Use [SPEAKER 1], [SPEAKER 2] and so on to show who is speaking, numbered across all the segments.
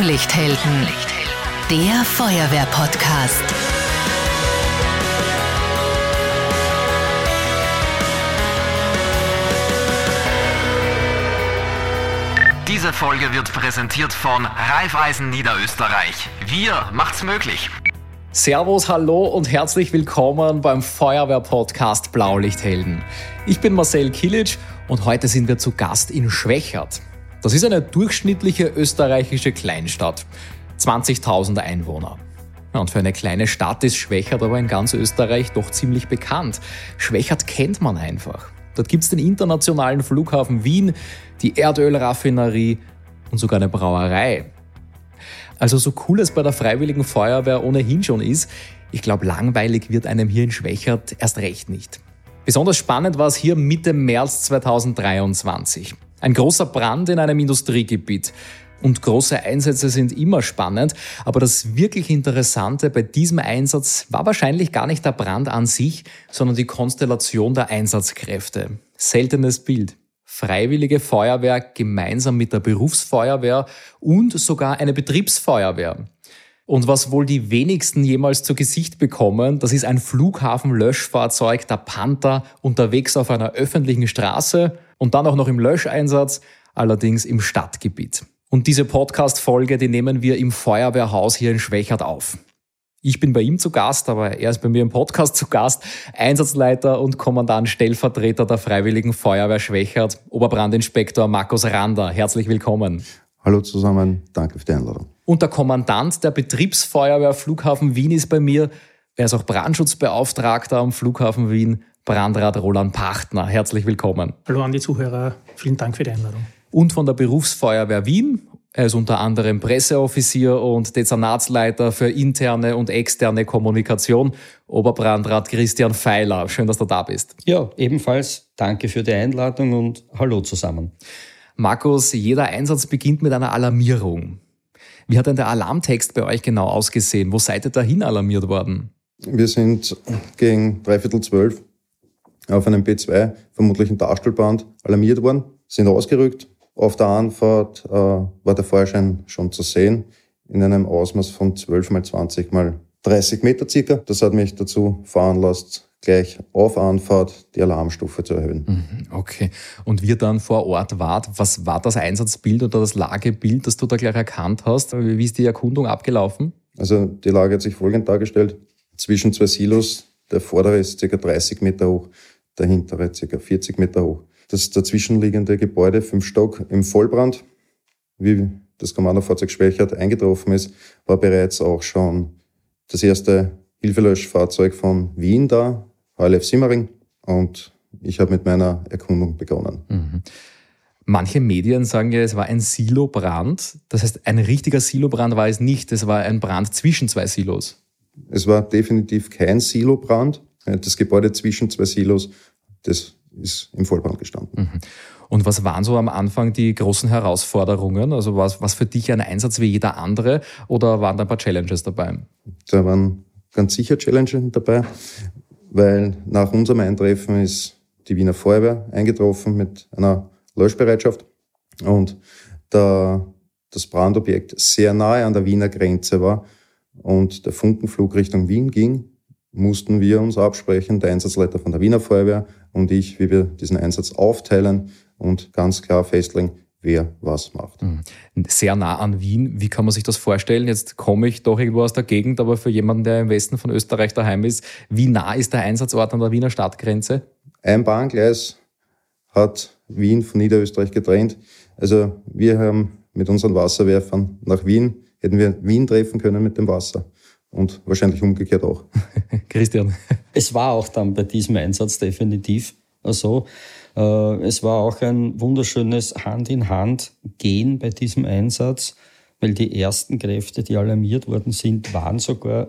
[SPEAKER 1] Blaulichthelden, der Feuerwehr-Podcast.
[SPEAKER 2] Diese Folge wird präsentiert von Raiffeisen Niederösterreich. Wir macht's möglich.
[SPEAKER 3] Servus, hallo und herzlich willkommen beim Feuerwehr-Podcast Blaulichthelden. Ich bin Marcel Kilic und heute sind wir zu Gast in Schwächert. Das ist eine durchschnittliche österreichische Kleinstadt. 20.000 Einwohner. und für eine kleine Stadt ist Schwächert aber in ganz Österreich doch ziemlich bekannt. Schwächert kennt man einfach. Dort gibt es den internationalen Flughafen Wien, die Erdölraffinerie und sogar eine Brauerei. Also so cool es bei der Freiwilligen Feuerwehr ohnehin schon ist, ich glaube, langweilig wird einem hier in Schwächert erst recht nicht. Besonders spannend war es hier Mitte März 2023. Ein großer Brand in einem Industriegebiet. Und große Einsätze sind immer spannend, aber das wirklich Interessante bei diesem Einsatz war wahrscheinlich gar nicht der Brand an sich, sondern die Konstellation der Einsatzkräfte. Seltenes Bild. Freiwillige Feuerwehr gemeinsam mit der Berufsfeuerwehr und sogar eine Betriebsfeuerwehr. Und was wohl die wenigsten jemals zu Gesicht bekommen, das ist ein Flughafenlöschfahrzeug, der Panther, unterwegs auf einer öffentlichen Straße und dann auch noch im Löscheinsatz, allerdings im Stadtgebiet. Und diese Podcast-Folge, die nehmen wir im Feuerwehrhaus hier in Schwächert auf. Ich bin bei ihm zu Gast, aber er ist bei mir im Podcast zu Gast. Einsatzleiter und Kommandant Stellvertreter der Freiwilligen Feuerwehr Schwächert, Oberbrandinspektor Markus Rander. Herzlich willkommen.
[SPEAKER 4] Hallo zusammen, danke für die Einladung.
[SPEAKER 3] Und der Kommandant der Betriebsfeuerwehr Flughafen Wien ist bei mir. Er ist auch Brandschutzbeauftragter am Flughafen Wien. Brandrat Roland Pachtner. Herzlich willkommen.
[SPEAKER 5] Hallo an die Zuhörer, vielen Dank für die Einladung.
[SPEAKER 3] Und von der Berufsfeuerwehr Wien. Er ist unter anderem Presseoffizier und Dezernatsleiter für interne und externe Kommunikation. Oberbrandrat Christian Feiler. Schön, dass du da bist.
[SPEAKER 6] Ja, ebenfalls danke für die Einladung und hallo zusammen.
[SPEAKER 3] Markus, jeder Einsatz beginnt mit einer Alarmierung. Wie hat denn der Alarmtext bei euch genau ausgesehen? Wo seid ihr dahin alarmiert worden?
[SPEAKER 4] Wir sind gegen dreiviertel zwölf auf einem B2, vermutlich ein Darstellband, alarmiert worden, sind ausgerückt. Auf der Anfahrt äh, war der Feuerschein schon zu sehen, in einem Ausmaß von 12 mal 20 mal 30 Meter circa. Das hat mich dazu veranlasst, gleich auf Anfahrt die Alarmstufe zu erhöhen.
[SPEAKER 3] Mhm, okay. Und wie dann vor Ort wart, was war das Einsatzbild oder das Lagebild, das du da gleich erkannt hast? Wie ist die Erkundung abgelaufen?
[SPEAKER 4] Also die Lage hat sich folgend dargestellt. Zwischen zwei Silos, der vordere ist ca. 30 Meter hoch, der hintere ca. 40 Meter hoch. Das dazwischenliegende Gebäude, fünf Stock, im Vollbrand, wie das Kommandofahrzeug Schwächert eingetroffen ist, war bereits auch schon das erste Hilfelöschfahrzeug von Wien da, HLF Simmering. Und ich habe mit meiner Erkundung begonnen. Mhm.
[SPEAKER 3] Manche Medien sagen ja, es war ein Silobrand. Das heißt, ein richtiger Silobrand war es nicht. Es war ein Brand zwischen zwei Silos.
[SPEAKER 4] Es war definitiv kein Silobrand. Das Gebäude zwischen zwei Silos, das ist im Vollbrand gestanden. Mhm.
[SPEAKER 3] Und was waren so am Anfang die großen Herausforderungen? Also was, was für dich ein Einsatz wie jeder andere oder waren da ein paar Challenges dabei?
[SPEAKER 4] Da waren ganz sicher Challenges dabei weil nach unserem Eintreffen ist die Wiener Feuerwehr eingetroffen mit einer Löschbereitschaft und da das Brandobjekt sehr nahe an der Wiener Grenze war und der Funkenflug Richtung Wien ging, mussten wir uns absprechen, der Einsatzleiter von der Wiener Feuerwehr und ich, wie wir diesen Einsatz aufteilen und ganz klar festlegen, wer was macht. Mhm.
[SPEAKER 3] Sehr nah an Wien. Wie kann man sich das vorstellen? Jetzt komme ich doch irgendwo aus der Gegend, aber für jemanden, der im Westen von Österreich daheim ist, wie nah ist der Einsatzort an der Wiener Stadtgrenze?
[SPEAKER 4] Ein Bahngleis hat Wien von Niederösterreich getrennt. Also wir haben mit unseren Wasserwerfern nach Wien, hätten wir Wien treffen können mit dem Wasser. Und wahrscheinlich umgekehrt auch.
[SPEAKER 3] Christian.
[SPEAKER 6] Es war auch dann bei diesem Einsatz definitiv so. Äh, es war auch ein wunderschönes Hand-in-Hand-Gehen bei diesem Einsatz, weil die ersten Kräfte, die alarmiert worden sind, waren sogar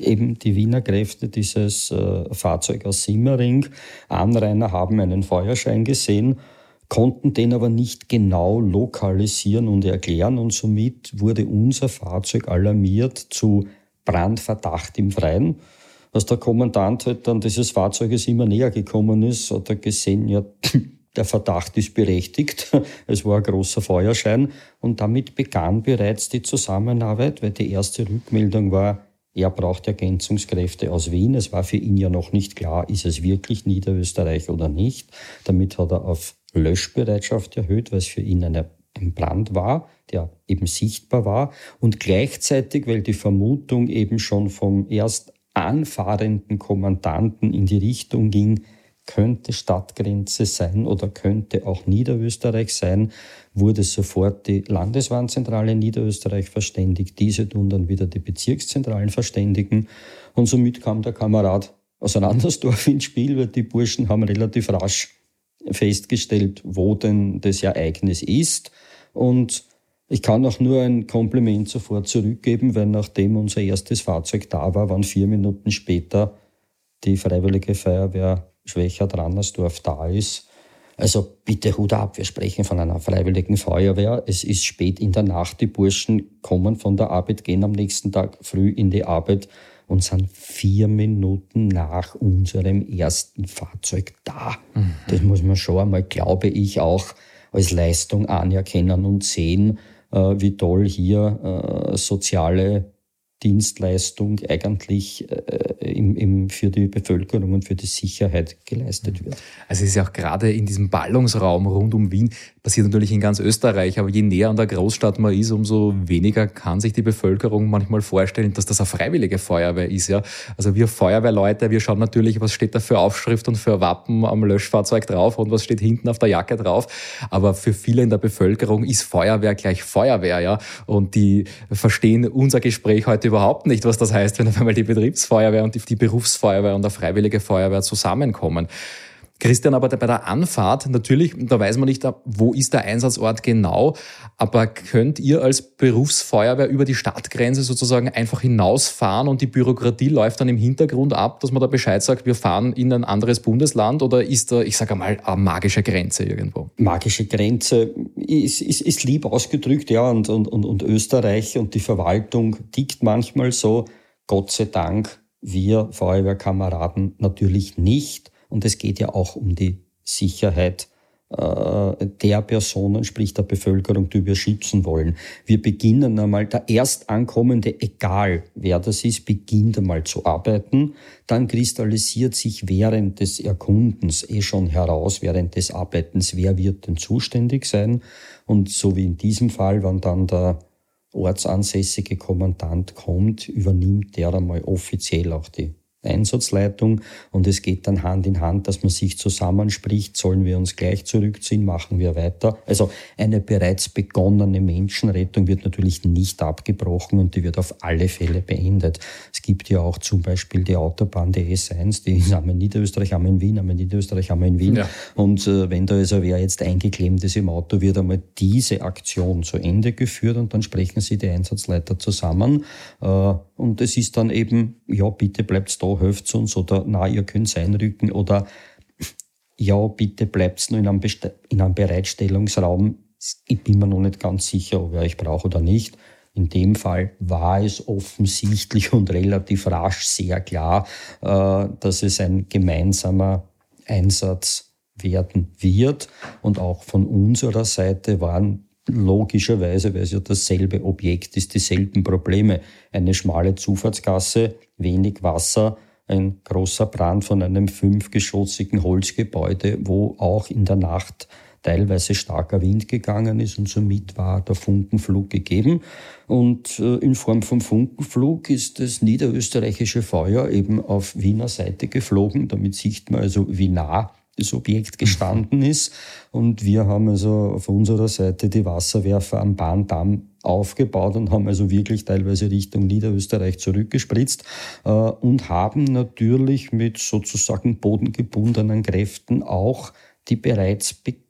[SPEAKER 6] eben die Wiener Kräfte dieses äh, Fahrzeug aus Simmering. Anrainer haben einen Feuerschein gesehen, konnten den aber nicht genau lokalisieren und erklären und somit wurde unser Fahrzeug alarmiert zu Brandverdacht im Freien. Als der Kommandant halt dann dieses Fahrzeuges immer näher gekommen ist, hat er gesehen, ja, der Verdacht ist berechtigt. Es war ein großer Feuerschein und damit begann bereits die Zusammenarbeit, weil die erste Rückmeldung war, er braucht Ergänzungskräfte aus Wien. Es war für ihn ja noch nicht klar, ist es wirklich Niederösterreich oder nicht. Damit hat er auf Löschbereitschaft erhöht, weil es für ihn eine, ein Brand war, der eben sichtbar war. Und gleichzeitig, weil die Vermutung eben schon vom erst anfahrenden Kommandanten in die Richtung ging, könnte Stadtgrenze sein oder könnte auch Niederösterreich sein, wurde sofort die Landeswarnzentrale Niederösterreich verständigt. Diese tun dann wieder die Bezirkszentralen verständigen. Und somit kam der Kamerad aus Andersdorf ins Spiel, weil die Burschen haben relativ rasch festgestellt, wo denn das Ereignis ist. Und ich kann auch nur ein Kompliment sofort zurückgeben, weil nachdem unser erstes Fahrzeug da war, waren vier Minuten später die Freiwillige Feuerwehr Schwächert-Rannersdorf da ist. Also bitte Hut ab, wir sprechen von einer freiwilligen Feuerwehr. Es ist spät in der Nacht, die Burschen kommen von der Arbeit, gehen am nächsten Tag früh in die Arbeit und sind vier Minuten nach unserem ersten Fahrzeug da. Mhm. Das muss man schon einmal, glaube ich, auch als Leistung anerkennen und sehen, wie toll hier äh, soziale Dienstleistung eigentlich äh, im, im, für die Bevölkerung und für die Sicherheit geleistet wird.
[SPEAKER 3] Also es ist ja auch gerade in diesem Ballungsraum rund um Wien, passiert natürlich in ganz Österreich, aber je näher an der Großstadt man ist, umso weniger kann sich die Bevölkerung manchmal vorstellen, dass das eine freiwillige Feuerwehr ist. Ja? Also wir Feuerwehrleute, wir schauen natürlich, was steht da für Aufschrift und für Wappen am Löschfahrzeug drauf und was steht hinten auf der Jacke drauf. Aber für viele in der Bevölkerung ist Feuerwehr gleich Feuerwehr. ja. Und die verstehen unser Gespräch heute überhaupt nicht, was das heißt, wenn auf einmal die Betriebsfeuerwehr und die, Berufsfeuerwehr und der Freiwillige Feuerwehr zusammenkommen. Christian, aber bei der Anfahrt, natürlich, da weiß man nicht, wo ist der Einsatzort genau, aber könnt ihr als Berufsfeuerwehr über die Stadtgrenze sozusagen einfach hinausfahren und die Bürokratie läuft dann im Hintergrund ab, dass man da Bescheid sagt, wir fahren in ein anderes Bundesland oder ist da, ich sage mal, eine magische Grenze irgendwo?
[SPEAKER 6] Magische Grenze ist, ist, ist lieb ausgedrückt, ja, und, und, und, und Österreich und die Verwaltung tickt manchmal so, Gott sei Dank, wir Feuerwehrkameraden natürlich nicht. Und es geht ja auch um die Sicherheit äh, der Personen, sprich der Bevölkerung, die wir schützen wollen. Wir beginnen einmal, der Erstankommende, egal wer das ist, beginnt einmal zu arbeiten. Dann kristallisiert sich während des Erkundens eh schon heraus, während des Arbeitens, wer wird denn zuständig sein. Und so wie in diesem Fall, wenn dann der ortsansässige Kommandant kommt, übernimmt der einmal offiziell auch die Einsatzleitung und es geht dann Hand in Hand, dass man sich zusammenspricht, sollen wir uns gleich zurückziehen, machen wir weiter. Also eine bereits begonnene Menschenrettung wird natürlich nicht abgebrochen und die wird auf alle Fälle beendet. Es gibt ja auch zum Beispiel die Autobahn, die S1, die haben wir in Niederösterreich, haben wir in Wien, haben wir in Niederösterreich, haben wir in Wien. Ja. Und äh, wenn da also wer jetzt eingeklemmt ist im Auto, wird einmal diese Aktion zu Ende geführt und dann sprechen sie die Einsatzleiter zusammen. Äh, und es ist dann eben, ja, bitte bleibt's da, helft uns oder na, ihr könnt einrücken oder ja, bitte bleibt's nur in einem, in einem Bereitstellungsraum. Ich bin mir noch nicht ganz sicher, ob ich euch brauche oder nicht. In dem Fall war es offensichtlich und relativ rasch sehr klar, äh, dass es ein gemeinsamer Einsatz werden wird. Und auch von unserer Seite waren logischerweise, weil es ja dasselbe Objekt ist, dieselben Probleme. Eine schmale Zufahrtsgasse, wenig Wasser, ein großer Brand von einem fünfgeschossigen Holzgebäude, wo auch in der Nacht teilweise starker Wind gegangen ist und somit war der Funkenflug gegeben. Und äh, in Form von Funkenflug ist das niederösterreichische Feuer eben auf Wiener Seite geflogen. Damit sieht man also, wie nah das Objekt gestanden ist. Und wir haben also auf unserer Seite die Wasserwerfer am Bahndamm aufgebaut und haben also wirklich teilweise Richtung Niederösterreich zurückgespritzt äh, und haben natürlich mit sozusagen bodengebundenen Kräften auch die bereits beginnenden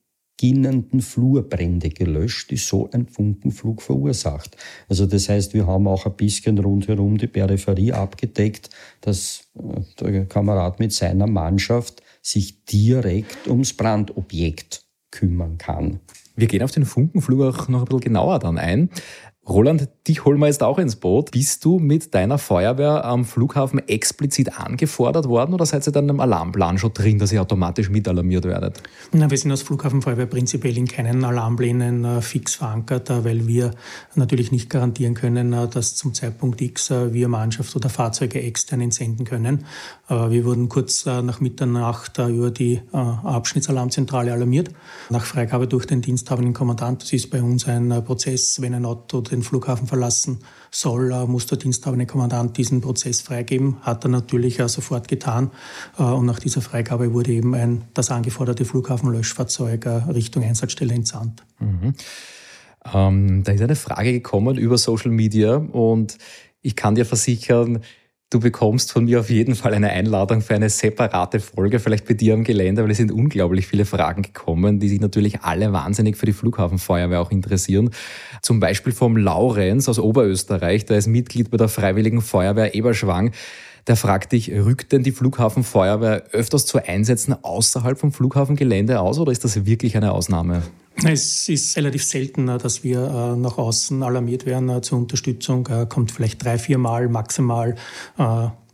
[SPEAKER 6] Flurbrände gelöscht, die so ein Funkenflug verursacht. Also das heißt, wir haben auch ein bisschen rundherum die Peripherie abgedeckt, dass äh, der Kamerad mit seiner Mannschaft sich direkt ums Brandobjekt kümmern kann.
[SPEAKER 3] Wir gehen auf den Funkenflug auch noch ein bisschen genauer dann ein. Roland, dich holen wir jetzt auch ins Boot. Bist du mit deiner Feuerwehr am Flughafen explizit angefordert worden oder seid ihr dann im Alarmplan schon drin, dass ihr automatisch mitalarmiert werdet?
[SPEAKER 5] Na, wir sind als Flughafenfeuerwehr prinzipiell in keinen Alarmplänen äh, fix verankert, äh, weil wir natürlich nicht garantieren können, äh, dass zum Zeitpunkt X äh, wir Mannschaft oder Fahrzeuge extern entsenden können. Äh, wir wurden kurz äh, nach Mitternacht über die Abschnittsalarmzentrale alarmiert. Nach Freigabe durch den diensthabenden Kommandant, das ist bei uns ein Prozess, wenn ein Auto den Flughafen verlassen soll, äh, muss der diensthabende Kommandant diesen Prozess freigeben. Hat er natürlich sofort getan. Äh, und nach dieser Freigabe wurde eben ein, das angeforderte Flughafenlöschfahrzeug äh, Richtung Einsatzstelle entsandt.
[SPEAKER 3] Mhm. Ähm, da ist eine Frage gekommen über Social Media und ich kann dir versichern, Du bekommst von mir auf jeden Fall eine Einladung für eine separate Folge, vielleicht bei dir am Gelände, weil es sind unglaublich viele Fragen gekommen, die sich natürlich alle wahnsinnig für die Flughafenfeuerwehr auch interessieren. Zum Beispiel vom Laurenz aus Oberösterreich, der ist Mitglied bei der Freiwilligen Feuerwehr Eberschwang. Der fragt dich, rückt denn die Flughafenfeuerwehr öfters zu Einsätzen außerhalb vom Flughafengelände aus oder ist das wirklich eine Ausnahme?
[SPEAKER 5] Es ist relativ selten, dass wir äh, nach außen alarmiert werden äh, zur Unterstützung. Äh, kommt vielleicht drei, vier Mal maximal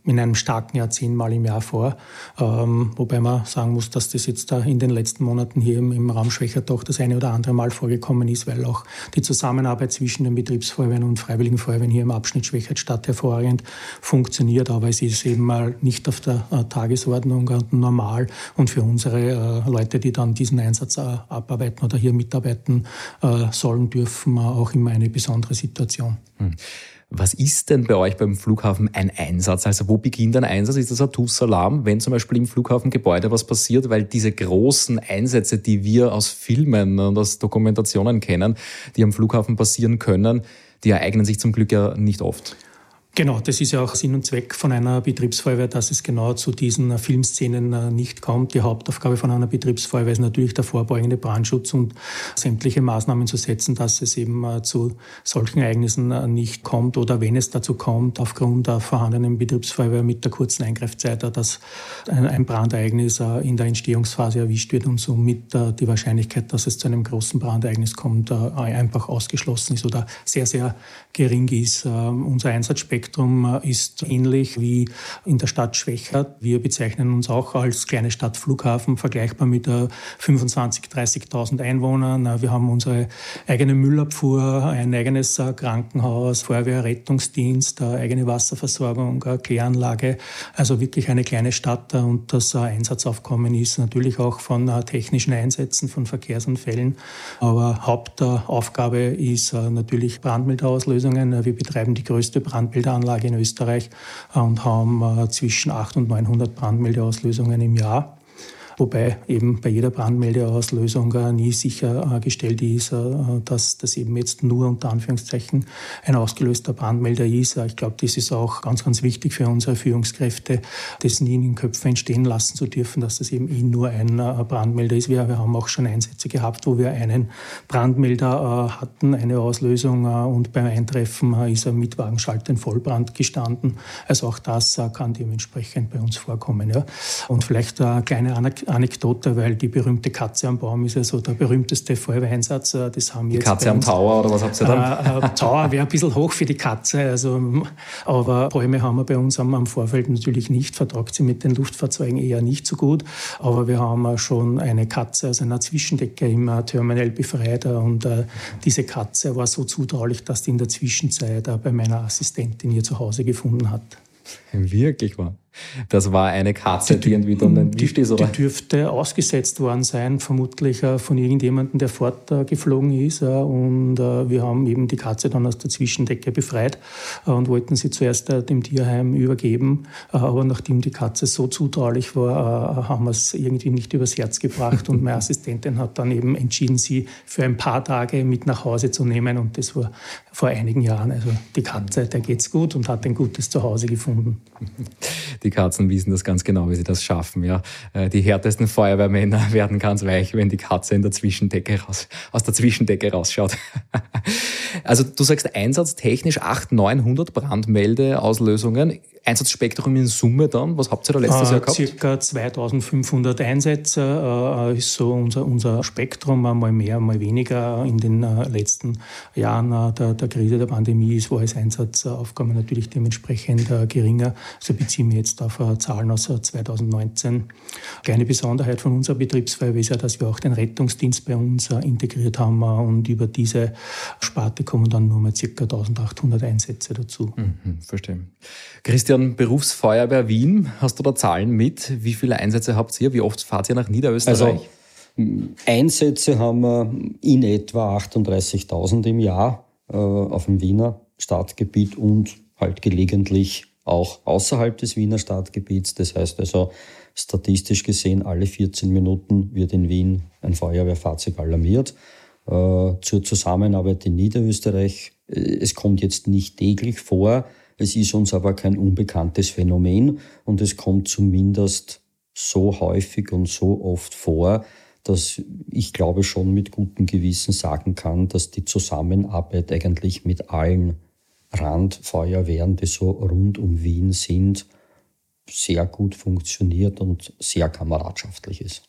[SPEAKER 5] in einem starken Jahr zehnmal im Jahr vor. Ähm, wobei man sagen muss, dass das jetzt da in den letzten Monaten hier im, im Raum Schwächert doch das eine oder andere Mal vorgekommen ist, weil auch die Zusammenarbeit zwischen den Betriebsfeuerwehren und Freiwilligen Feuerwehren hier im Abschnitt Schwächert Stadt hervorragend funktioniert. Aber es ist eben mal nicht auf der äh, Tagesordnung und normal. Und für unsere äh, Leute, die dann diesen Einsatz äh, abarbeiten oder hier mitarbeiten äh, sollen, dürfen, auch immer eine besondere Situation.
[SPEAKER 3] Hm. Was ist denn bei euch beim Flughafen ein Einsatz? Also wo beginnt ein Einsatz? Ist das ein TUS-Alarm, wenn zum Beispiel im Flughafengebäude was passiert? Weil diese großen Einsätze, die wir aus Filmen und aus Dokumentationen kennen, die am Flughafen passieren können, die ereignen sich zum Glück ja nicht oft.
[SPEAKER 5] Genau, das ist ja auch Sinn und Zweck von einer Betriebsfeuerwehr, dass es genau zu diesen äh, Filmszenen äh, nicht kommt. Die Hauptaufgabe von einer Betriebsfeuerwehr ist natürlich der vorbeugende Brandschutz und sämtliche Maßnahmen zu setzen, dass es eben äh, zu solchen Ereignissen nicht kommt oder wenn es dazu kommt, aufgrund der vorhandenen Betriebsfeuerwehr mit der kurzen Eingreifzeit, dass ein Brandereignis in der Entstehungsphase erwischt wird und somit die Wahrscheinlichkeit, dass es zu einem großen Brandereignis kommt, einfach ausgeschlossen ist oder sehr, sehr gering ist. Unser Einsatzspektrum Spektrum äh, ist ähnlich wie in der Stadt Schwächert. Wir bezeichnen uns auch als kleine Stadt Flughafen, vergleichbar mit 25.000, 30.000 Einwohnern. Wir haben unsere eigene Müllabfuhr, ein eigenes äh, Krankenhaus, Feuerwehr, Rettungsdienst, eigene Wasserversorgung, Kläranlage. Also wirklich eine kleine Stadt und das äh, Einsatzaufkommen ist natürlich auch von technischen Einsätzen, von Verkehrsunfällen. Aber Hauptaufgabe ist natürlich Brandmeldeauslösungen. Wir betreiben die größte Brandmeldeanlage Anlage in Österreich und haben äh, zwischen 800 und 900 Brandmeldeauslösungen im Jahr wobei eben bei jeder Brandmeldeauslösung äh, nie sichergestellt ist, äh, dass das eben jetzt nur unter Anführungszeichen ein ausgelöster Brandmelder ist. Ich glaube, das ist auch ganz, ganz wichtig für unsere Führungskräfte, das nie in den Köpfen entstehen lassen zu dürfen, dass das eben eh nur ein äh, Brandmelder ist. Wir, wir haben auch schon Einsätze gehabt, wo wir einen Brandmelder hatten, eine Auslösung und beim Eintreffen ist er mit Wagenschalter in Vollbrand gestanden. Also auch das kann dementsprechend bei uns vorkommen. Ja. Und vielleicht eine kleine Anekdote, weil die berühmte Katze am Baum ist ja so der berühmteste Feuerwehreinsatz. Äh, das haben
[SPEAKER 3] die Katze am Tower oder was habt ihr
[SPEAKER 5] dann? Äh, äh, Tower wäre ein bisschen hoch für die Katze, also, aber Bäume haben wir bei uns am, am Vorfeld natürlich nicht, vertragt sie mit den Luftfahrzeugen eher nicht so gut, aber wir haben schon eine Katze aus einer Zwischendecke im Terminal befreit und äh, diese Katze war so zutraulich, dass die in der Zwischenzeit äh, bei meiner Assistentin hier zu Hause gefunden hat.
[SPEAKER 3] Wirklich wahr. Das war eine Katze, die, die irgendwie dann entwischt ist,
[SPEAKER 5] oder? Die dürfte ausgesetzt worden sein, vermutlich äh, von irgendjemandem, der fortgeflogen ist. Äh, und äh, wir haben eben die Katze dann aus der Zwischendecke befreit und wollten sie zuerst dem Tierheim übergeben. Aber nachdem die Katze so zutraulich war, haben wir es irgendwie nicht übers Herz gebracht. Und meine Assistentin hat dann eben entschieden, sie für ein paar Tage mit nach Hause zu nehmen. Und das war vor einigen Jahren. Also die Katze, der geht's gut und hat ein gutes Zuhause gefunden.
[SPEAKER 3] Die Katzen wissen das ganz genau, wie sie das schaffen. Ja. Äh, die härtesten Feuerwehrmänner werden ganz weich, wenn die Katze in der Zwischendecke raus, aus der Zwischendecke rausschaut. Also du sagst einsatztechnisch 800, 900 Brandmeldeauslösungen. Einsatzspektrum in Summe dann? Was habt ihr da letztes äh, Jahr gehabt?
[SPEAKER 5] Circa 2500 Einsätze äh, ist so unser, unser Spektrum, mal mehr, mal weniger. In den äh, letzten Jahren äh, der, der Krise der Pandemie ist war als Einsatzaufgabe natürlich dementsprechend äh, geringer. Also beziehen wir jetzt auf äh, Zahlen aus 2019. Kleine Besonderheit von unserer Betriebsfeuerwehr ist ja, dass wir auch den Rettungsdienst bei uns integriert haben und über diese Sparte kommen dann nur mal circa 1800 Einsätze dazu.
[SPEAKER 3] Mhm, verstehe. Christian, Berufsfeuerwehr Wien, hast du da Zahlen mit? Wie viele Einsätze habt ihr? Wie oft fahrt ihr nach Niederösterreich? Also,
[SPEAKER 6] Einsätze haben wir in etwa 38.000 im Jahr äh, auf dem Wiener Stadtgebiet und halt gelegentlich auch außerhalb des Wiener Stadtgebiets. Das heißt also, statistisch gesehen, alle 14 Minuten wird in Wien ein Feuerwehrfahrzeug alarmiert. Äh, zur Zusammenarbeit in Niederösterreich, äh, es kommt jetzt nicht täglich vor, es ist uns aber kein unbekanntes Phänomen und es kommt zumindest so häufig und so oft vor, dass ich glaube schon mit gutem Gewissen sagen kann, dass die Zusammenarbeit eigentlich mit allen Randfeuerwehren, die so rund um Wien sind, sehr gut funktioniert und sehr kameradschaftlich ist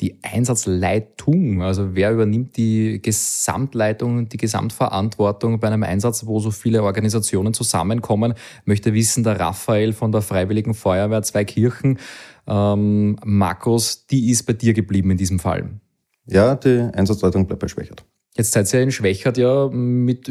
[SPEAKER 3] die Einsatzleitung, also wer übernimmt die Gesamtleitung, die Gesamtverantwortung bei einem Einsatz, wo so viele Organisationen zusammenkommen, möchte wissen, der Raphael von der Freiwilligen Feuerwehr Zweikirchen, ähm, Markus, die ist bei dir geblieben in diesem Fall.
[SPEAKER 4] Ja, die Einsatzleitung bleibt bei Schwächert.
[SPEAKER 3] Jetzt seid ihr in Schwächert ja mit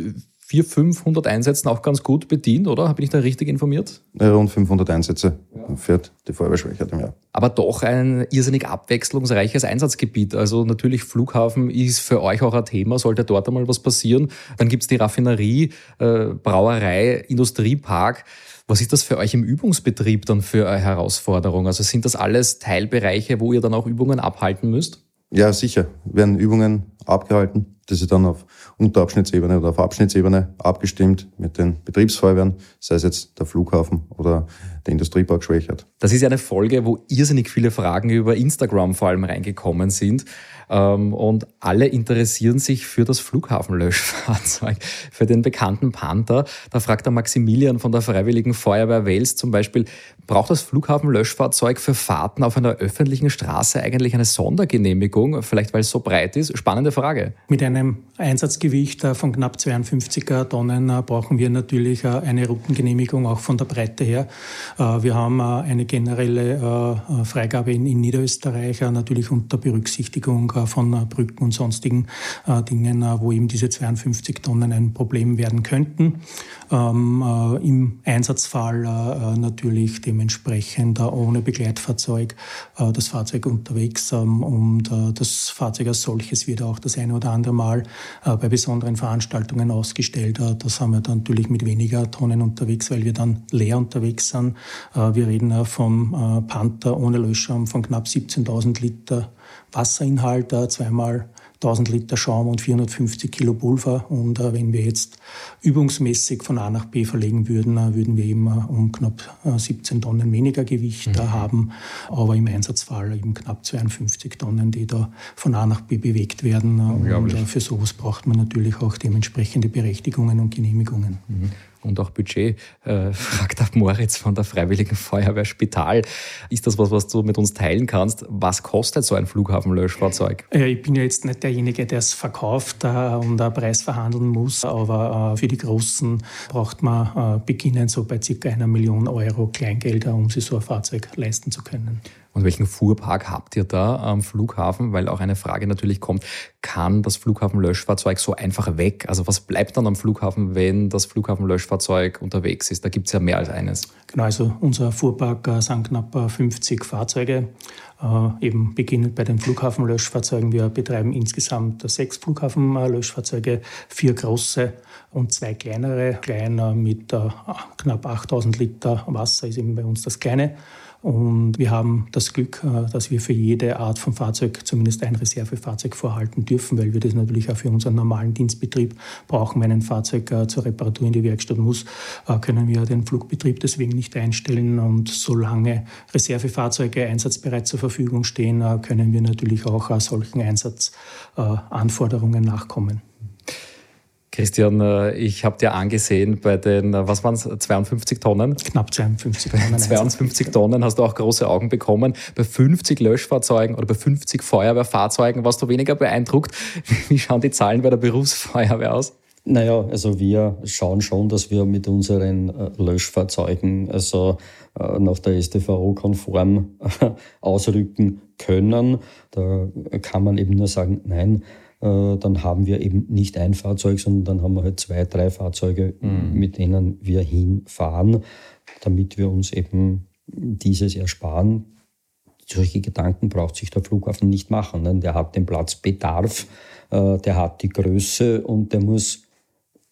[SPEAKER 3] 400, 500 Einsätzen auch ganz gut bedient, oder? Bin ich da richtig informiert?
[SPEAKER 4] Ja, rund 500 Einsätze ja. fährt die Feuerwehr Schwächert im Jahr.
[SPEAKER 3] Aber doch ein irrsinnig abwechslungsreiches Einsatzgebiet. Also natürlich Flughafen ist für euch auch ein Thema, sollte dort einmal was passieren. Dann gibt's die Raffinerie, äh, Brauerei, Industriepark. Was ist das für euch im Übungsbetrieb dann für eine Herausforderung? Also sind das alles Teilbereiche, wo ihr dann auch Übungen abhalten müsst?
[SPEAKER 4] Ja, sicher. Werden Übungen abgehalten. Das ist dann auf Unterabschnittsebene oder auf Abschnittsebene abgestimmt mit den Betriebsfeuerwehren, sei es jetzt der Flughafen oder der Industriepark Schwächert.
[SPEAKER 3] Das ist ja eine Folge, wo irrsinnig viele Fragen über Instagram vor allem reingekommen sind. Ähm, und alle interessieren sich für das Flughafenlöschfahrzeug, für den bekannten Panther. Da fragt der Maximilian von der Freiwilligen Feuerwehr Wels zum Beispiel, braucht das Flughafenlöschfahrzeug für Fahrten auf einer öffentlichen Straße eigentlich eine Sondergenehmigung? Vielleicht weil es so breit ist? Spannende Frage.
[SPEAKER 5] Mit einem Einsatzgewicht äh, von knapp 52 Tonnen äh, brauchen wir natürlich äh, eine Routengenehmigung auch von der Breite her. Wir haben eine generelle Freigabe in Niederösterreich, natürlich unter Berücksichtigung von Brücken und sonstigen Dingen, wo eben diese 52 Tonnen ein Problem werden könnten. Ähm, Im Einsatzfall natürlich dementsprechend ohne Begleitfahrzeug das Fahrzeug unterwegs ähm, und das Fahrzeug als solches wird auch das eine oder andere Mal bei besonderen Veranstaltungen ausgestellt. Das haben wir dann natürlich mit weniger Tonnen unterwegs, weil wir dann leer unterwegs sind. Wir reden vom Panther ohne Löschraum von knapp 17.000 Liter Wasserinhalt, zweimal 1000 Liter Schaum und 450 Kilo Pulver. Und äh, wenn wir jetzt übungsmäßig von A nach B verlegen würden, äh, würden wir eben äh, um knapp 17 äh, Tonnen weniger Gewicht äh, mhm. haben. Aber im Einsatzfall eben knapp 52 Tonnen, die da von A nach B bewegt werden. Äh, und für sowas braucht man natürlich auch dementsprechende Berechtigungen und Genehmigungen.
[SPEAKER 3] Mhm und auch Budget, äh, fragt ab Moritz von der Freiwilligen Feuerwehr Spital. Ist das was, was du mit uns teilen kannst? Was kostet so ein Flughafenlöschfahrzeug?
[SPEAKER 5] Äh, ich bin ja jetzt nicht derjenige, der es verkauft äh, und einen Preis verhandeln muss, aber äh, für die Großen braucht man äh, beginnen so bei circa einer Million Euro Kleingelder, um sich so ein Fahrzeug leisten zu können.
[SPEAKER 3] Und welchen Fuhrpark habt ihr da am Flughafen? Weil auch eine Frage natürlich kommt, kann das Flughafenlöschfahrzeug so einfach weg? Also was bleibt dann am Flughafen, wenn das Flughafenlöschfahrzeug unterwegs ist? Da gibt es ja mehr als eines.
[SPEAKER 5] Genau, also unser Fuhrpark äh, sind knapp 50 äh, Fahrzeuge, äh, eben beginnend bei den Flughafenlöschfahrzeugen. Wir betreiben insgesamt sechs Flughafenlöschfahrzeuge, vier große und zwei kleinere. Klein mit knapp 8000 Liter Wasser ist eben bei uns das kleine. Und wir haben das Glück, äh, dass wir für jede Art von Fahrzeug zumindest ein Reservefahrzeug vorhalten dürfen, weil wir das natürlich auch für unseren normalen Dienstbetrieb brauchen. Wenn ein Fahrzeug äh, zur Reparatur in die Werkstatt muss, äh, können wir den Flugbetrieb deswegen nicht einstellen. Und solange Reservefahrzeuge einsatzbereit zur Verfügung stehen, können wir natürlich auch solchen Einsatzanforderungen nachkommen.
[SPEAKER 3] Christian, äh, ich habe dir angesehen bei den, äh, was waren es, 52 Tonnen?
[SPEAKER 5] Knapp 52 Tonnen.
[SPEAKER 3] 52 Tonnen hast du auch große Augen bekommen. Bei 50 Löschfahrzeugen oder bei 50 Feuerwehrfahrzeugen warst du weniger beeindruckt. Wie schauen die Zahlen bei der Berufsfeuerwehr aus?
[SPEAKER 6] Naja, also wir schauen schon, dass wir mit unseren äh, Löschfahrzeugen also nach der STVO-konform ausrücken können. Da kann man eben nur sagen, nein, dann haben wir eben nicht ein Fahrzeug, sondern dann haben wir halt zwei, drei Fahrzeuge, mhm. mit denen wir hinfahren, damit wir uns eben dieses ersparen. Solche Gedanken braucht sich der Flughafen nicht machen. Denn der hat den Platzbedarf, äh, der hat die Größe und der muss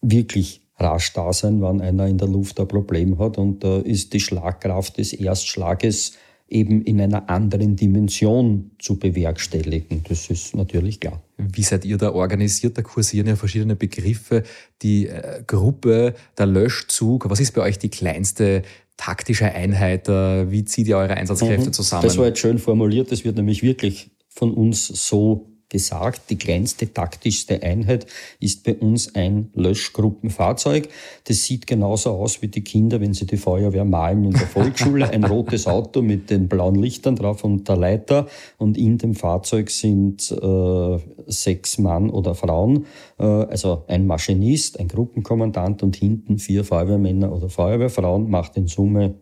[SPEAKER 6] wirklich rasch da sein, wenn einer in der Luft ein Problem hat. Und da ist die Schlagkraft des Erstschlages eben in einer anderen Dimension zu bewerkstelligen. Das ist natürlich klar.
[SPEAKER 3] Wie seid ihr da organisiert? Da kursieren ja verschiedene Begriffe. Die äh, Gruppe, der Löschzug. Was ist bei euch die kleinste taktische Einheit? Äh, wie zieht ihr eure Einsatzkräfte mhm. zusammen?
[SPEAKER 6] Das war jetzt schön formuliert. Das wird nämlich wirklich von uns so gesagt, die kleinste taktischste Einheit ist bei uns ein Löschgruppenfahrzeug. Das sieht genauso aus wie die Kinder, wenn sie die Feuerwehr malen in der Volksschule. Ein rotes Auto mit den blauen Lichtern drauf und der Leiter. Und in dem Fahrzeug sind äh, sechs Mann oder Frauen, äh, also ein Maschinist, ein Gruppenkommandant und hinten vier Feuerwehrmänner oder Feuerwehrfrauen, macht in Summe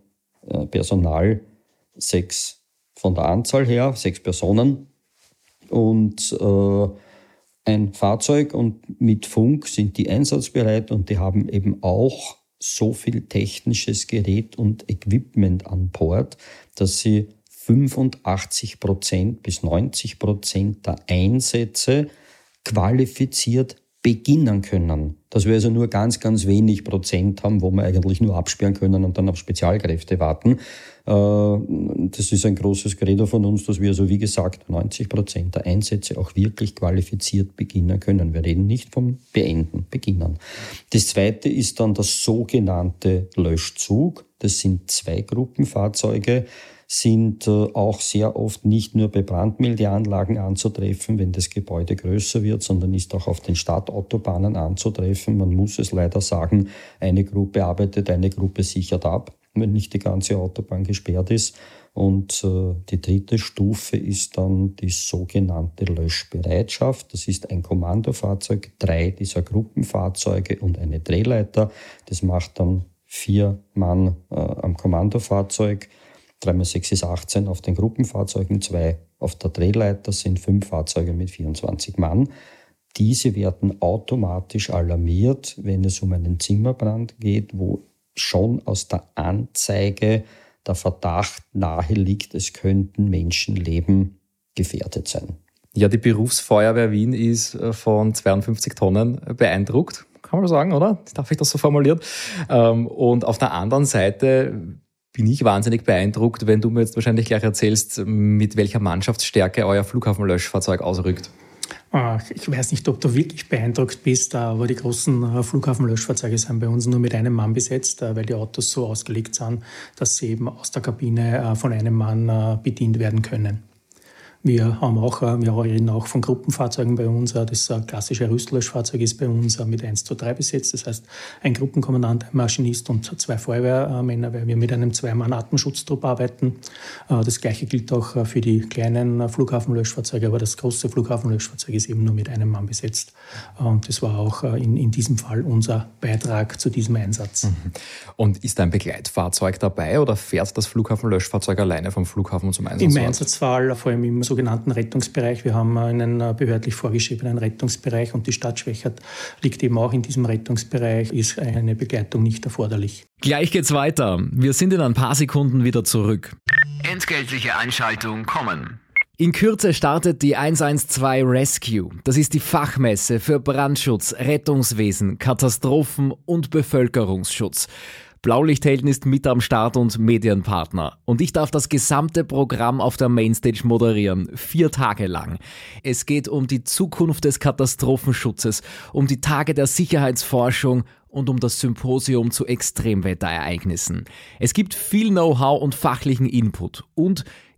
[SPEAKER 6] äh, Personal sechs von der Anzahl her, sechs Personen und äh, ein Fahrzeug und mit Funk sind die einsatzbereit und die haben eben auch so viel technisches Gerät und Equipment an Bord, dass sie 85 Prozent bis 90 Prozent der Einsätze qualifiziert beginnen können. Dass wir also nur ganz, ganz wenig Prozent haben, wo wir eigentlich nur absperren können und dann auf Spezialkräfte warten. Äh, das ist ein großes Credo von uns, dass wir also, wie gesagt, 90 Prozent der Einsätze auch wirklich qualifiziert beginnen können. Wir reden nicht vom Beenden, beginnen. Das zweite ist dann das sogenannte Löschzug. Das sind zwei Gruppenfahrzeuge sind äh, auch sehr oft nicht nur bei Brandmeldeanlagen anzutreffen, wenn das Gebäude größer wird, sondern ist auch auf den Stadtautobahnen anzutreffen. Man muss es leider sagen, eine Gruppe arbeitet, eine Gruppe sichert ab, wenn nicht die ganze Autobahn gesperrt ist. Und äh, die dritte Stufe ist dann die sogenannte Löschbereitschaft. Das ist ein Kommandofahrzeug, drei dieser Gruppenfahrzeuge und eine Drehleiter. Das macht dann vier Mann äh, am Kommandofahrzeug 3x6 ist 18 auf den Gruppenfahrzeugen, zwei auf der Drehleiter sind fünf Fahrzeuge mit 24 Mann. Diese werden automatisch alarmiert, wenn es um einen Zimmerbrand geht, wo schon aus der Anzeige der Verdacht nahe liegt, es könnten Menschenleben gefährdet sein.
[SPEAKER 3] Ja, die Berufsfeuerwehr Wien ist äh, von 52 Tonnen beeindruckt, kann man sagen, oder? Darf ich das so formulieren? Ähm, und auf der anderen Seite bin ich wahnsinnig beeindruckt, wenn du mir jetzt wahrscheinlich gleich erzählst, mit welcher Mannschaftsstärke euer Flughafenlöschfahrzeug ausrückt.
[SPEAKER 5] Ah, ich weiß nicht, ob du wirklich beeindruckt bist, aber die großen äh, Flughafenlöschfahrzeuge sind bei uns nur mit einem Mann besetzt, äh, weil die Autos so ausgelegt sind, dass sie eben aus der Kabine äh, von einem Mann bedient werden können. Wir haben auch, äh, wir reden auch von Gruppenfahrzeugen bei uns. Äh, das klassische Rüstlöschfahrzeug ist bei uns äh, mit 1 zu 3 besetzt. Das heißt, ein Gruppenkommandant, ein Maschinist und zwei Feuerwehrmänner, weil wir mit einem Zweimann-Atemschutztrupp arbeiten. Das Gleiche gilt auch für die kleinen Flughafenlöschfahrzeuge, aber das große Flughafenlöschfahrzeug ist eben nur mit einem Mann besetzt. Und das war auch in, in diesem Fall unser Beitrag zu diesem Einsatz. Mhm.
[SPEAKER 3] Und ist ein Begleitfahrzeug dabei oder fährt das Flughafenlöschfahrzeug alleine vom Flughafen zum Einsatz?
[SPEAKER 5] Im Einsatzfall, vor allem im sogenannten Rettungsbereich. Wir haben einen äh, behördlich vorgeschriebenen Rettungsbereich und die Stadt Schwächert liegt eben auch in diesem Rettungsbereich, ist eine Begleitung nicht erforderlich.
[SPEAKER 3] Gleich geht's weiter. Wir sind in ein paar Sekunden wieder zurück.
[SPEAKER 2] Entgeltliche Einschaltung kommen.
[SPEAKER 3] In Kürze startet die 112 Rescue. Das ist die Fachmesse für Brandschutz, Rettungswesen, Katastrophen und Bevölkerungsschutz. Blaulichthelden ist mit am Start und Medienpartner. Und ich darf das gesamte Programm auf der Mainstage moderieren. Vier Tage lang. Es geht um die Zukunft des Katastrophenschutzes, um die Tage der Sicherheitsforschung und um das Symposium zu Extremwetterereignissen. Es gibt viel Know-how und fachlichen Input und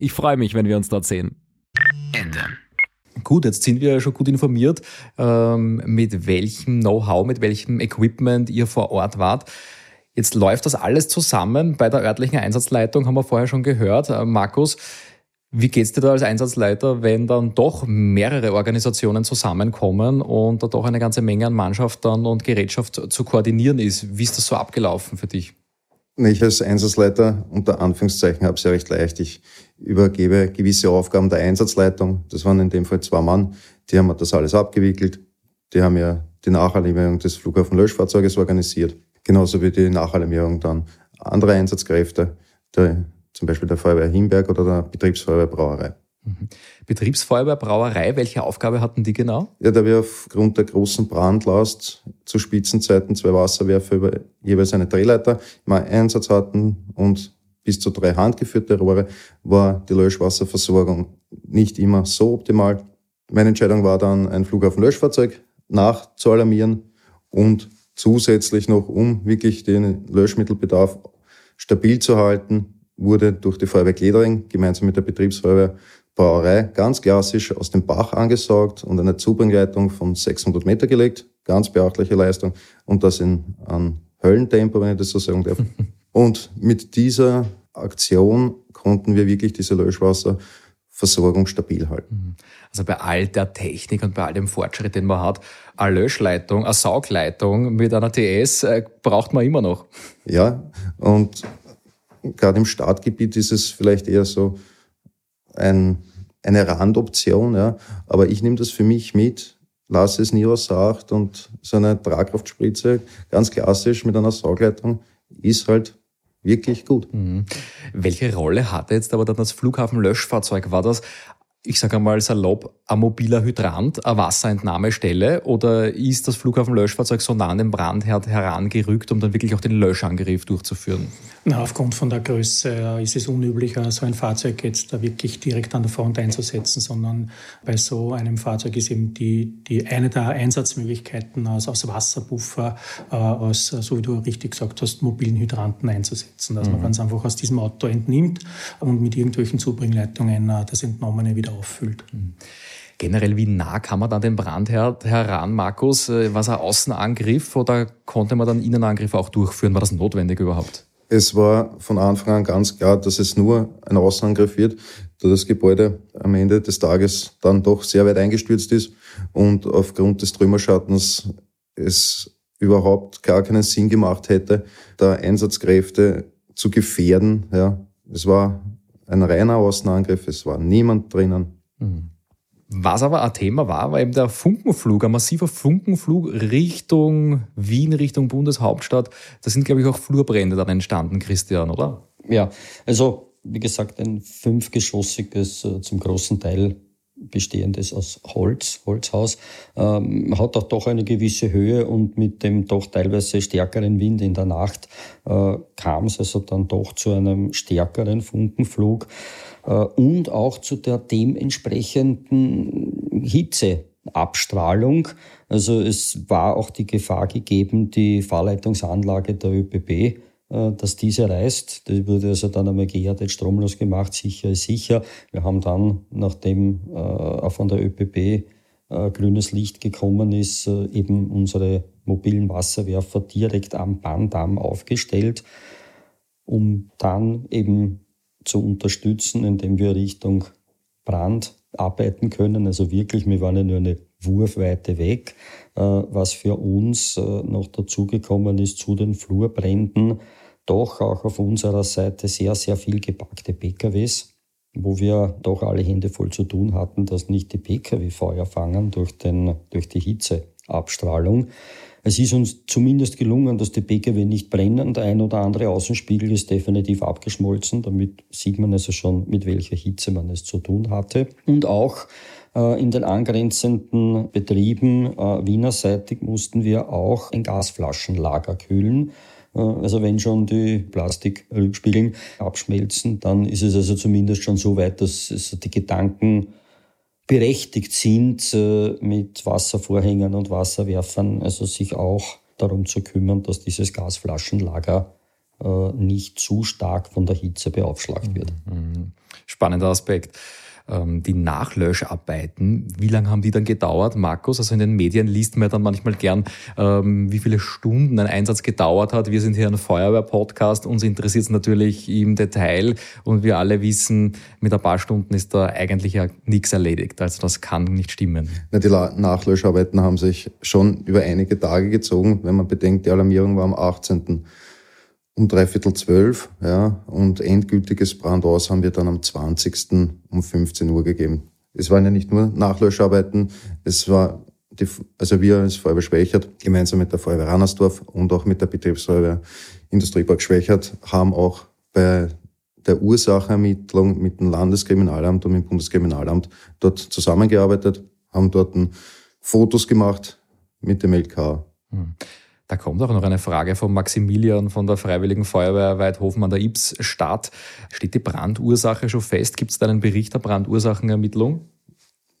[SPEAKER 3] Ich freue mich, wenn wir uns dort sehen.
[SPEAKER 2] Ende.
[SPEAKER 3] Gut, jetzt sind wir ja schon gut informiert, ähm, mit welchem Know-how, mit welchem Equipment ihr vor Ort wart. Jetzt läuft das alles zusammen bei der örtlichen Einsatzleitung, haben wir vorher schon gehört. Äh, Markus, wie geht's dir da als Einsatzleiter, wenn dann doch mehrere Organisationen zusammenkommen und da doch eine ganze Menge an Mannschaft dann und Gerätschaft zu koordinieren ist? Wie ist das so abgelaufen für dich?
[SPEAKER 4] Ich als Einsatzleiter unter Anführungszeichen habe es ja recht leicht. Ich übergebe gewisse Aufgaben der Einsatzleitung. Das waren in dem Fall zwei Mann. Die haben das alles abgewickelt. Die haben ja die Nachalarmierung des Flughafenlöschfahrzeuges organisiert. Genauso wie die Nachalarmierung dann anderer Einsatzkräfte. Der zum Beispiel der Feuerwehr Himberg oder der Betriebsfeuerwehr Brauerei.
[SPEAKER 3] Mhm. Betriebsfeuerwehr Brauerei, welche Aufgabe hatten die genau?
[SPEAKER 4] Ja, da wir aufgrund der großen Brandlast zu Spitzenzeiten zwei Wasserwerfer über jeweils eine Drehleiter im Einsatz hatten und bis zu drei handgeführte Rohre, war die Löschwasserversorgung nicht immer so optimal. Meine Entscheidung war dann, ein Flughafenlöschfahrzeug nachzualarmieren und zusätzlich noch, um wirklich den Löschmittelbedarf stabil zu halten, wurde durch die Feuerwehr Gledering gemeinsam mit der Betriebsfeuerwehr Brauerei ganz klassisch aus dem Bach angesaugt und eine Zubringleitung von 600 Meter gelegt. Ganz beachtliche Leistung. Und das in an Höllentempo, wenn ich das so sagen darf. Und mit dieser Aktion konnten wir wirklich diese Löschwasserversorgung stabil halten. Mhm.
[SPEAKER 3] Also bei all der Technik und bei all dem Fortschritt, den man hat, eine Löschleitung, eine Saugleitung mit einer TS äh, braucht man immer noch.
[SPEAKER 4] Ja, und gerade im Stadtgebiet ist es vielleicht eher so ein, eine Randoption, ja. Aber ich nehme das für mich mit, lasse es nie außer Acht und so eine Tragkraftspritze, ganz klassisch mit einer Saugleitung, ist halt wirklich gut.
[SPEAKER 3] Mhm. Welche Rolle hatte jetzt aber dann das Flughafenlöschfahrzeug? War das ich sage einmal salopp, ein mobiler Hydrant, eine Wasserentnahmestelle oder ist das Flughafenlöschfahrzeug so nah an den Brandherd herangerückt, um dann wirklich auch den Löschangriff durchzuführen?
[SPEAKER 5] Na, aufgrund von der Größe äh, ist es unüblicher, so ein Fahrzeug jetzt da wirklich direkt an der Front einzusetzen, sondern bei so einem Fahrzeug ist eben die, die eine der Einsatzmöglichkeiten aus, aus Wasserbuffer, äh, aus, so wie du richtig gesagt hast, mobilen Hydranten einzusetzen, dass mhm. man ganz einfach aus diesem Auto entnimmt und mit irgendwelchen Zubringleitungen äh, das Entnommene wieder auffüllt. Mhm.
[SPEAKER 3] Generell, wie nah kann man dann den Brandherd heran, Markus? War es ein Außenangriff oder konnte man dann Innenangriff auch durchführen? War das notwendig überhaupt?
[SPEAKER 4] Es war von Anfang an ganz klar, dass es nur ein Außenangriff wird, da das Gebäude am Ende des Tages dann doch sehr weit eingestürzt ist und aufgrund des Trümmerschattens es überhaupt gar keinen Sinn gemacht hätte, da Einsatzkräfte zu gefährden. Ja, es war ein reiner Außenangriff, es war niemand drinnen.
[SPEAKER 3] Mhm. Was aber ein Thema war, war eben der Funkenflug, ein massiver Funkenflug Richtung Wien, Richtung Bundeshauptstadt. Da sind, glaube ich, auch Flurbrände dann entstanden, Christian, oder?
[SPEAKER 6] Ja, also wie gesagt, ein fünfgeschossiges, äh, zum großen Teil bestehendes aus Holz, Holzhaus, ähm, hat auch doch eine gewisse Höhe und mit dem doch teilweise stärkeren Wind in der Nacht äh, kam es also dann doch zu einem stärkeren Funkenflug. Äh, und auch zu der dementsprechenden Hitzeabstrahlung. Also es war auch die Gefahr gegeben, die Fahrleitungsanlage der ÖPB, äh, dass diese reißt. Die wurde also dann einmal geerdet, stromlos gemacht, sicher ist sicher. Wir haben dann, nachdem äh, auch von der ÖPB grünes Licht gekommen ist, eben unsere mobilen Wasserwerfer direkt am Bahndamm aufgestellt, um dann eben zu unterstützen, indem wir Richtung Brand arbeiten können. Also wirklich, wir waren ja nur eine Wurfweite weg. Äh, was für uns äh, noch dazugekommen ist zu den Flurbränden, doch auch auf unserer Seite sehr, sehr viel gepackte PKWs, wo wir doch alle Hände voll zu tun hatten, dass nicht die PKW Feuer fangen durch, den, durch die Hitzeabstrahlung. Es ist uns zumindest gelungen, dass die Pkw nicht brennen. Der ein oder andere Außenspiegel ist definitiv abgeschmolzen. Damit sieht man also schon, mit welcher Hitze man es zu tun hatte. Und auch äh, in den angrenzenden Betrieben äh, wienerseitig mussten wir auch ein Gasflaschenlager kühlen. Äh, also wenn schon die Plastikrückspiegeln abschmelzen, dann ist es also zumindest schon so weit, dass die Gedanken berechtigt sind, mit Wasservorhängen und Wasserwerfern, also sich auch darum zu kümmern, dass dieses Gasflaschenlager nicht zu stark von der Hitze beaufschlagt wird.
[SPEAKER 3] Mhm. Spannender Aspekt. Ähm, die Nachlöscharbeiten, wie lange haben die dann gedauert, Markus? Also in den Medien liest man ja dann manchmal gern, ähm, wie viele Stunden ein Einsatz gedauert hat. Wir sind hier ein Feuerwehr-Podcast, uns interessiert es natürlich im Detail und wir alle wissen, mit ein paar Stunden ist da eigentlich ja nichts erledigt. Also das kann nicht stimmen.
[SPEAKER 4] die Nachlöscharbeiten haben sich schon über einige Tage gezogen, wenn man bedenkt, die Alarmierung war am 18 um dreiviertel zwölf, ja, und endgültiges Brandaus haben wir dann am 20. um 15 Uhr gegeben. Es waren ja nicht nur Nachlöscharbeiten, es war die, also wir als Feuerwehr Schwächert, gemeinsam mit der Feuerwehr Rannersdorf und auch mit der Betriebsfeuerwehr Industriepark Schwächert, haben auch bei der Ursachermittlung mit dem Landeskriminalamt und mit dem Bundeskriminalamt dort zusammengearbeitet, haben dort Fotos gemacht mit dem LK.
[SPEAKER 3] Da kommt auch noch eine Frage von Maximilian von der Freiwilligen Feuerwehr Weidhofen an der Ips-Stadt. Steht die Brandursache schon fest? Gibt es da einen Bericht der Brandursachenermittlung?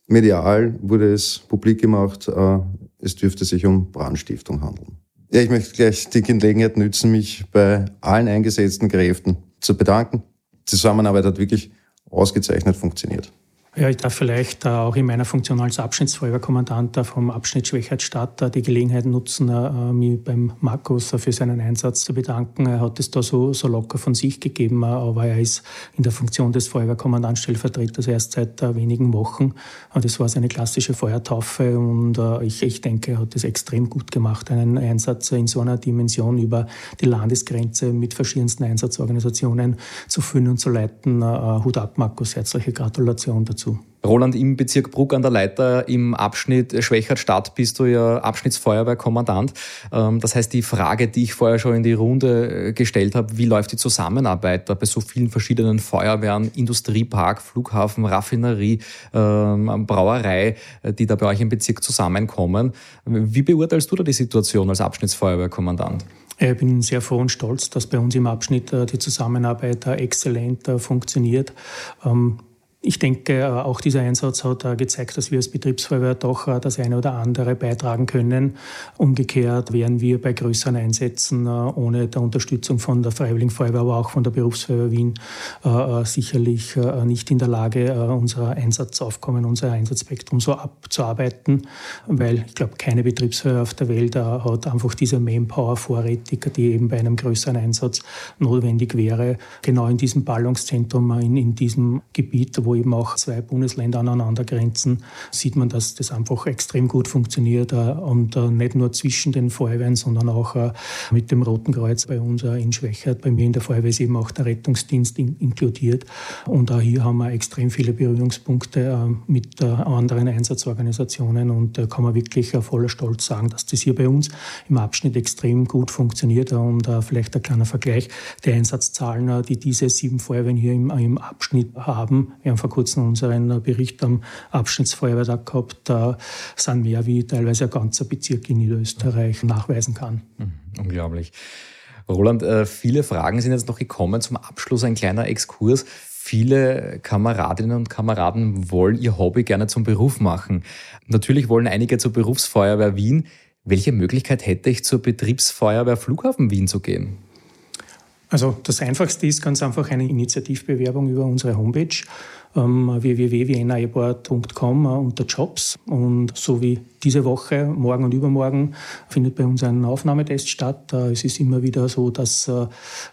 [SPEAKER 4] Medial wurde es publik gemacht, äh, es dürfte sich um Brandstiftung handeln. Ja, ich möchte gleich die Gelegenheit nützen, mich bei allen eingesetzten Kräften zu bedanken. Die Zusammenarbeit hat wirklich ausgezeichnet funktioniert.
[SPEAKER 5] Ja, ich darf vielleicht äh, auch in meiner Funktion als Abschnittsfeuerwehrkommandant vom Abschnitt Schwächert-Stadt äh, die Gelegenheit nutzen, äh, mich beim Markus für seinen Einsatz zu bedanken. Er hat es da so, so locker von sich gegeben, aber er ist in der Funktion des Feuerwehrkommandantstellvertreters erst seit wenigen Wochen. Das war seine klassische Feuertaufe und ich, ich denke, er hat es extrem gut gemacht, einen Einsatz in so einer Dimension über die Landesgrenze mit verschiedensten Einsatzorganisationen zu führen und zu leiten. Hut ab, Markus, herzliche Gratulation dazu.
[SPEAKER 3] Roland, im Bezirk Bruck an der Leiter im Abschnitt Schwächert-Stadt bist du ja Abschnittsfeuerwehrkommandant. Ähm, das heißt, die Frage, die ich vorher schon in die Runde äh, gestellt habe, wie läuft die Zusammenarbeit da bei so vielen verschiedenen Feuerwehren, Industriepark, Flughafen, Raffinerie, ähm, Brauerei, äh, die da bei euch im Bezirk zusammenkommen. Wie beurteilst du da die Situation als Abschnittsfeuerwehrkommandant?
[SPEAKER 5] Ich bin sehr froh und stolz, dass bei uns im Abschnitt äh, die Zusammenarbeit exzellent funktioniert. Ich denke, äh, auch dieser Einsatz hat äh, gezeigt, dass wir als Betriebsfeuerwehr doch äh, das eine oder andere beitragen können. Umgekehrt wären wir bei größeren Einsätzen ohne der Unterstützung von der Freiwilligen Feuerwehr, aber auch von der Berufsfeuerwehr Wien sicherlich nicht in der Lage, unser Einsatzaufkommen, unser Einsatzspektrum so abzuarbeiten, weil ich glaube, keine Betriebsfeuerwehr auf der Welt hat einfach diese Manpower vorrätig, die eben bei einem größeren Einsatz notwendig wäre. Genau in diesem Ballungszentrum, in, in diesem Gebiet, wo wo eben auch zwei Bundesländer aneinander grenzen, sieht man, dass das einfach extrem gut funktioniert äh, und äh, nicht nur zwischen den Feuerwehren, sondern auch äh, mit dem Roten Kreuz bei uns in Schwächert. Bei mir in der Feuerwehr ist eben auch der Rettungsdienst inkludiert und auch hier haben wir extrem viele Berührungspunkte mit anderen Einsatzorganisationen und da kann man wirklich voller Stolz sagen, dass das hier bei uns im Abschnitt extrem gut funktioniert und vielleicht ein kleiner Vergleich der Einsatzzahlen, die diese sieben Feuerwehren hier im, Abschnitt haben. Wir haben vor kurzem unseren Bericht am Abschnittsfeuerwehrtag gehabt. Da sind mehr wie teilweise ein ganzer Bezirk in Niederösterreich nachweisen kann.
[SPEAKER 3] Mhm, unglaublich. Roland, äh, viele Fragen sind jetzt noch gekommen. Zum Abschluss ein kleiner Exkurs. Viele Kameradinnen und Kameraden wollen ihr Hobby gerne zum Beruf machen. Natürlich wollen einige zur Berufsfeuerwehr Wien. Welche Möglichkeit hätte ich zur Betriebsfeuerwehr Flughafen Wien zu gehen?
[SPEAKER 5] Also das Einfachste ist ganz einfach eine Initiativbewerbung über unsere Homepage ähm, www.viennaeport.com äh, unter Jobs. Und so wie diese Woche, morgen und übermorgen, findet bei uns ein Aufnahmetest statt. Äh, es ist immer wieder so, dass äh,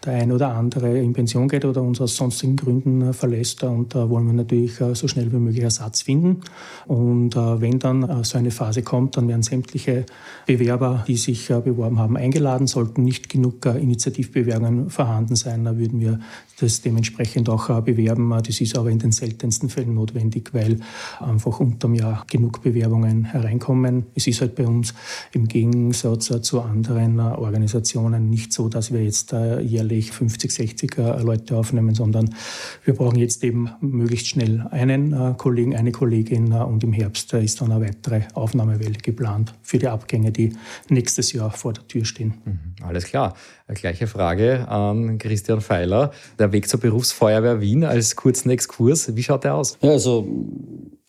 [SPEAKER 5] der ein oder andere in Pension geht oder uns aus sonstigen Gründen verlässt. Und da wollen wir natürlich so schnell wie möglich Ersatz finden. Und wenn dann so eine Phase kommt, dann werden sämtliche Bewerber, die sich beworben haben, eingeladen. Sollten nicht genug Initiativbewerbungen vorhanden sein, dann würden wir das dementsprechend auch bewerben. Das ist aber in den seltensten Fällen notwendig, weil einfach unterm Jahr genug Bewerbungen hereinkommen. Es ist halt bei uns im Gegensatz zu anderen Organisationen nicht so, dass wir jetzt jährlich 50, 60 Leute aufnehmen, sondern wir brauchen jetzt eben möglichst schnell einen Kollegen, eine Kollegin und im Herbst ist dann eine weitere Aufnahmewelle geplant für die Abgänge, die nächstes Jahr vor der Tür stehen.
[SPEAKER 3] Mhm, alles klar. Gleiche Frage an Christian Feiler. Der Weg zur Berufsfeuerwehr Wien als kurzen Exkurs, wie schaut der aus?
[SPEAKER 6] Ja, also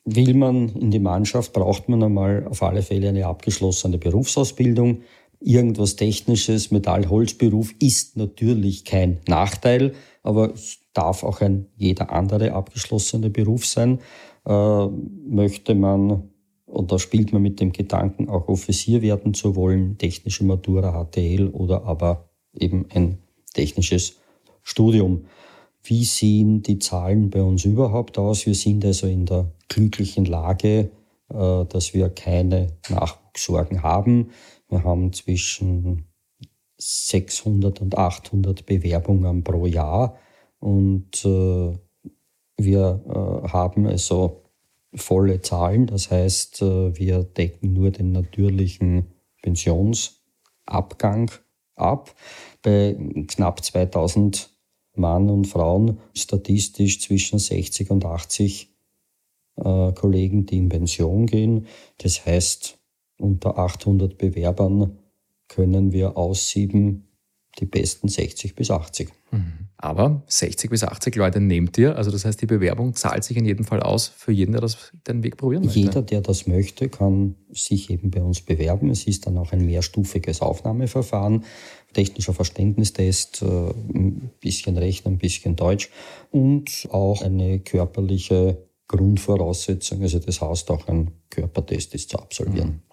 [SPEAKER 6] will man in die Mannschaft, braucht man einmal auf alle Fälle eine abgeschlossene Berufsausbildung. Irgendwas Technisches, Metall-Holzberuf ist natürlich kein Nachteil, aber es darf auch ein jeder andere abgeschlossene Beruf sein. Äh, möchte man oder spielt man mit dem Gedanken, auch Offizier werden zu wollen, technische Matura, HTL oder aber eben ein technisches Studium. Wie sehen die Zahlen bei uns überhaupt aus? Wir sind also in der glücklichen Lage, äh, dass wir keine Nachwuchssorgen haben. Wir haben zwischen 600 und 800 Bewerbungen pro Jahr und äh, wir äh, haben also volle Zahlen. Das heißt, wir decken nur den natürlichen Pensionsabgang ab. Bei knapp 2000 Mann und Frauen statistisch zwischen 60 und 80 äh, Kollegen, die in Pension gehen. Das heißt, unter 800 Bewerbern können wir aussieben die besten 60 bis 80.
[SPEAKER 3] Mhm. Aber 60 bis 80 Leute nehmt ihr. Also das heißt, die Bewerbung zahlt sich in jedem Fall aus für jeden, der das, den Weg probieren möchte.
[SPEAKER 6] Jeder, der das möchte, kann sich eben bei uns bewerben. Es ist dann auch ein mehrstufiges Aufnahmeverfahren. Technischer Verständnistest, äh, ein bisschen Rechnen, ein bisschen Deutsch und auch eine körperliche Grundvoraussetzung. Also das heißt auch ein Körpertest ist zu absolvieren. Mhm.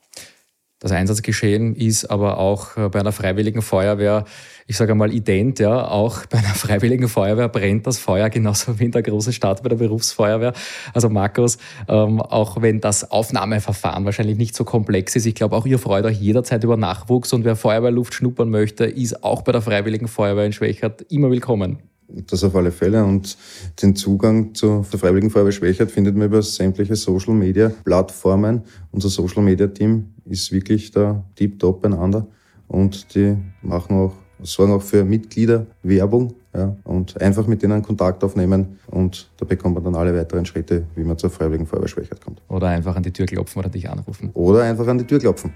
[SPEAKER 3] Das Einsatzgeschehen ist aber auch äh, bei einer freiwilligen Feuerwehr, ich sage mal ident, ja, auch bei einer freiwilligen Feuerwehr brennt das Feuer genauso wie in der großen Stadt bei der Berufsfeuerwehr. Also Markus, ähm, auch wenn das Aufnahmeverfahren wahrscheinlich nicht so komplex ist, ich glaube auch ihr freut euch jederzeit über Nachwuchs und wer Feuerwehrluft schnuppern möchte, ist auch bei der freiwilligen Feuerwehr in Schwächert immer willkommen.
[SPEAKER 4] Das auf alle Fälle. Und den Zugang zur Freiwilligen Feuerwehr Schwächert findet man über sämtliche Social Media Plattformen. Unser Social Media Team ist wirklich da tip-top beieinander. Und die machen auch, sorgen auch für Mitglieder Werbung. Ja, und einfach mit denen Kontakt aufnehmen und da bekommt man dann alle weiteren Schritte, wie man zur Freiwilligen Feuerwehr Schwächert kommt.
[SPEAKER 3] Oder einfach an die Tür klopfen oder dich anrufen.
[SPEAKER 4] Oder einfach an die Tür klopfen.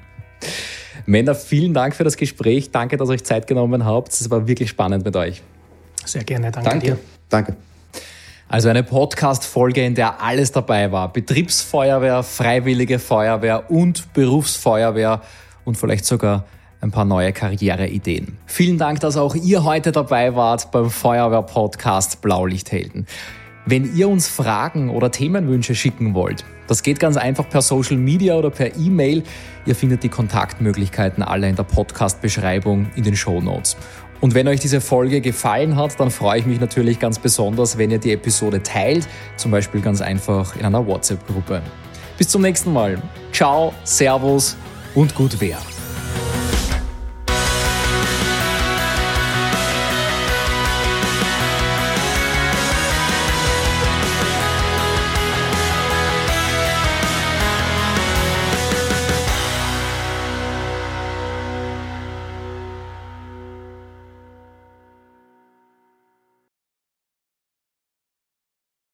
[SPEAKER 3] Männer, vielen Dank für das Gespräch. Danke, dass ihr euch Zeit genommen habt. Es war wirklich spannend mit euch.
[SPEAKER 5] Sehr gerne, danke,
[SPEAKER 4] danke.
[SPEAKER 5] dir.
[SPEAKER 4] Danke.
[SPEAKER 3] Also eine Podcast-Folge, in der alles dabei war. Betriebsfeuerwehr, Freiwillige Feuerwehr und Berufsfeuerwehr und vielleicht sogar ein paar neue Karriereideen. Vielen Dank, dass auch ihr heute dabei wart beim Feuerwehr-Podcast Blaulichthelden. Wenn ihr uns Fragen oder Themenwünsche schicken wollt, das geht ganz einfach per Social Media oder per E-Mail. Ihr findet die Kontaktmöglichkeiten alle in der Podcast-Beschreibung in den Show Notes. Und wenn euch diese Folge gefallen hat, dann freue ich mich natürlich ganz besonders, wenn ihr die Episode teilt, zum Beispiel ganz einfach in einer WhatsApp-Gruppe. Bis zum nächsten Mal. Ciao, Servus und gut Wehr.